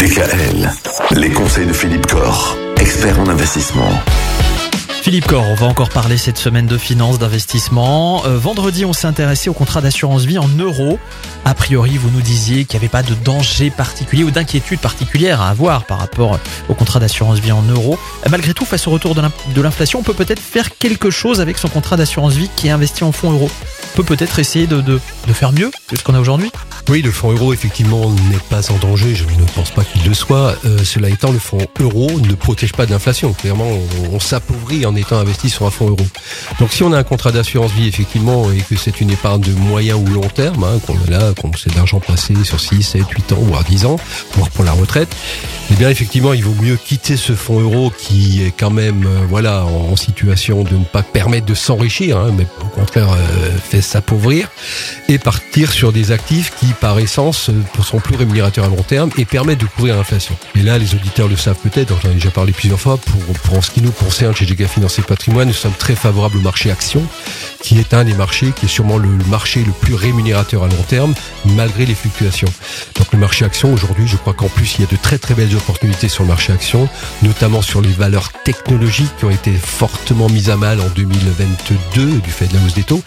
DKL, les conseils de Philippe Corr, expert en investissement. Philippe Corr, on va encore parler cette semaine de finances, d'investissement. Euh, vendredi, on s'est intéressé au contrat d'assurance vie en euros. A priori, vous nous disiez qu'il n'y avait pas de danger particulier ou d'inquiétude particulière à avoir par rapport au contrat d'assurance vie en euros. Euh, Malgré tout, face au retour de l'in- de l'inflation, on peut peut-être faire quelque chose avec son contrat d'assurance vie qui est investi en fonds euros. Peut peut-être essayer de, faire mieux que ce qu'on a aujourd'hui. Oui, le fonds euro, effectivement, n'est pas en danger. Je ne pense pas qu'il le soit. Euh, cela étant, le fonds euro ne protège pas de l'inflation. Clairement, on, s'appauvrit en étant investi sur un fonds euro. Donc, si on a un contrat d'assurance vie, effectivement, et que c'est une épargne de moyen ou long terme, hein, qu'on a là, qu'on c'est de l'argent placé sur 6, 7, 8 ans, voire 10 ans, voire pour la retraite, eh bien, effectivement, il vaut mieux quitter ce fonds euro qui est quand même, euh, voilà, en, situation de ne pas permettre de s'enrichir, hein, mais au contraire, euh, fait s'appauvrir, et partir sur des actifs qui, par essence, euh, sont plus rémunérateurs à long terme et permettent de couvrir l'inflation. Et là, les auditeurs le savent peut-être, j'en ai déjà parlé plusieurs fois, pour, en ce qui nous concerne chez GK Financier Patrimoine, nous sommes très favorables au marché action, qui est un des marchés qui est sûrement le, marché le plus rémunérateur à long terme, malgré les fluctuations. Donc le marché action, aujourd'hui, je crois qu'en plus, il y a de très très belles opportunités sur le marché action, notamment sur les valeurs technologiques qui ont été fortement mises à mal en 2022 du fait de la hausse des taux.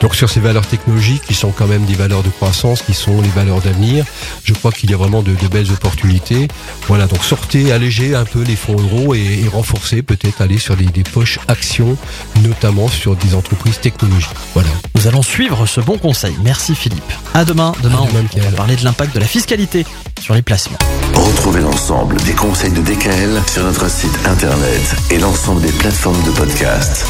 Donc sur ces valeurs technologiques qui sont quand même des valeurs de croissance, qui sont les valeurs d'avenir, je crois qu'il y a vraiment de, de belles opportunités. Voilà, donc sortez, allégez un peu les fonds euros et, et renforcez peut-être aller sur des, des poches actions, notamment sur des entreprises technologiques. Voilà. Nous allons suivre ce bon conseil. Merci Philippe. À demain. Demain, À demain, on va parler de l'impact de la fiscalité sur les placements. Retrouvez l'ensemble des conseils de DKL sur notre site internet et l'ensemble des plateformes de podcast.